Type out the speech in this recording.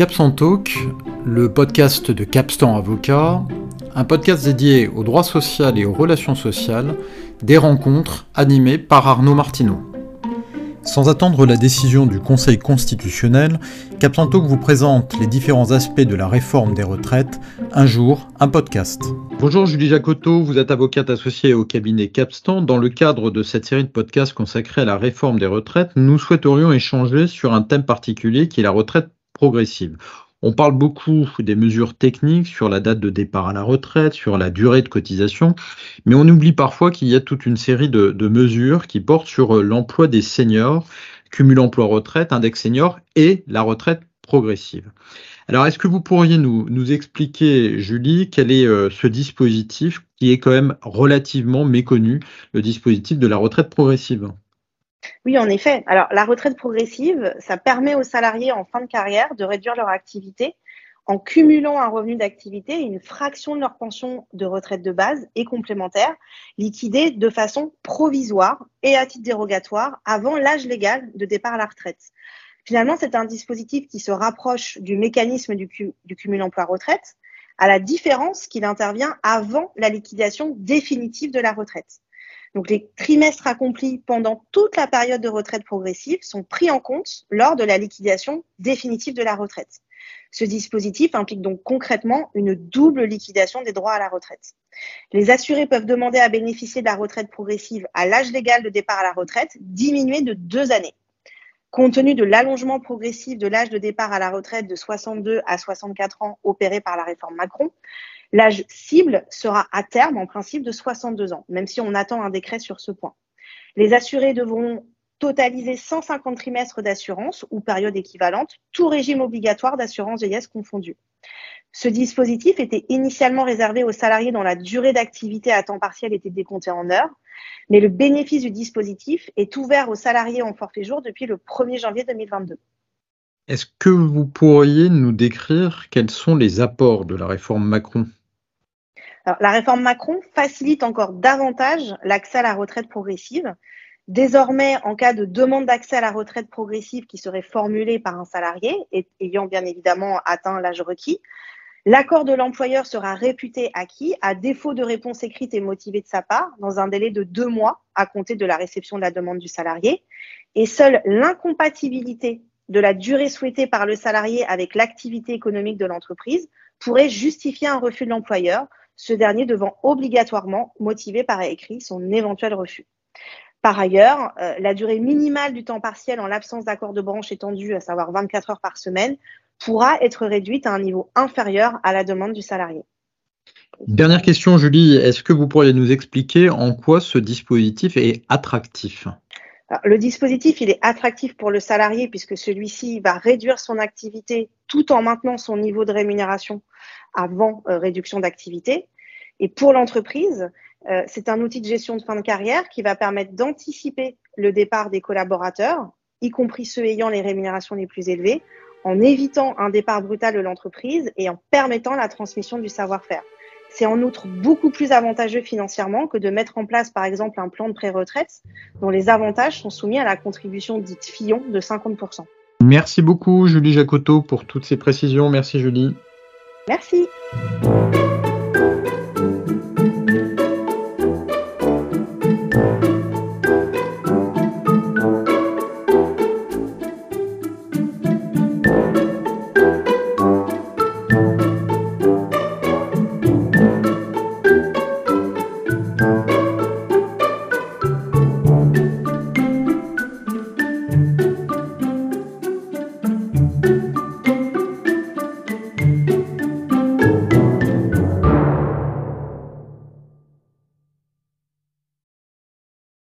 Capstan Talk, le podcast de Capstan Avocat, un podcast dédié au droit social et aux relations sociales, des rencontres animées par Arnaud Martineau. Sans attendre la décision du Conseil constitutionnel, Capstan Talk vous présente les différents aspects de la réforme des retraites, un jour, un podcast. Bonjour Julie Jacotot, vous êtes avocate associée au cabinet Capstan. Dans le cadre de cette série de podcasts consacrée à la réforme des retraites, nous souhaiterions échanger sur un thème particulier qui est la retraite progressive. On parle beaucoup des mesures techniques sur la date de départ à la retraite, sur la durée de cotisation, mais on oublie parfois qu'il y a toute une série de, mesures qui portent sur euh, l'emploi des seniors, cumul emploi-retraite, index senior et la retraite progressive. Alors, est-ce que vous pourriez nous, expliquer, Julie, quel est euh, ce dispositif qui est quand même relativement méconnu, le dispositif de la retraite progressive? Oui, en effet. Alors, la retraite progressive, ça permet aux salariés en fin de carrière de réduire leur activité en cumulant un revenu d'activité et une fraction de leur pension de retraite de base et complémentaire, liquidée de façon provisoire et à titre dérogatoire avant l'âge légal de départ à la retraite. Finalement, c'est un dispositif qui se rapproche du mécanisme du, du cumul emploi-retraite, à la différence qu'il intervient avant la liquidation définitive de la retraite. Donc les trimestres accomplis pendant toute la période de retraite progressive sont pris en compte lors de la liquidation définitive de la retraite. Ce dispositif implique donc concrètement une double liquidation des droits à la retraite. Les assurés peuvent demander à bénéficier de la retraite progressive à l'âge légal de départ à la retraite diminué de deux années. Compte tenu de l'allongement progressif de l'âge de départ à la retraite de 62 à 64 ans opéré par la réforme Macron, L'âge cible sera à terme, en principe, de 62 ans, même si on attend un décret sur ce point. Les assurés devront totaliser 150 trimestres d'assurance ou période équivalente, tout régime obligatoire d'assurance vieillesse confondu. Ce dispositif était initialement réservé aux salariés dont la durée d'activité à temps partiel était décomptée en heures, mais le bénéfice du dispositif est ouvert aux salariés en forfait jour depuis le 1er janvier 2022. Est-ce que vous pourriez nous décrire quels sont les apports de la réforme Macron? La réforme Macron facilite encore davantage l'accès à la retraite progressive. Désormais, en cas de demande d'accès à la retraite progressive qui serait formulée par un salarié, et ayant bien évidemment atteint l'âge requis, l'accord de l'employeur sera réputé acquis à défaut de réponse écrite et motivée de sa part dans un délai de deux mois à compter de la réception de la demande du salarié. Et seule l'incompatibilité de la durée souhaitée par le salarié avec l'activité économique de l'entreprise pourrait justifier un refus de l'employeur ce dernier devant obligatoirement motiver par écrit son éventuel refus. Par ailleurs, euh, la durée minimale du temps partiel en l'absence d'accord de branche étendu, à savoir 24 heures par semaine, pourra être réduite à un niveau inférieur à la demande du salarié. Dernière question, Julie, est-ce que vous pourriez nous expliquer en quoi ce dispositif est attractif? Le dispositif, il est attractif pour le salarié puisque celui-ci va réduire son activité tout en maintenant son niveau de rémunération avant euh, réduction d'activité. Et pour l'entreprise, euh, c'est un outil de gestion de fin de carrière qui va permettre d'anticiper le départ des collaborateurs, y compris ceux ayant les rémunérations les plus élevées, en évitant un départ brutal de l'entreprise et en permettant la transmission du savoir-faire. C'est en outre beaucoup plus avantageux financièrement que de mettre en place, par exemple, un plan de pré-retraite dont les avantages sont soumis à la contribution dite Fillon de 50%. Merci beaucoup, Julie Jacotot, pour toutes ces précisions. Merci, Julie. Merci.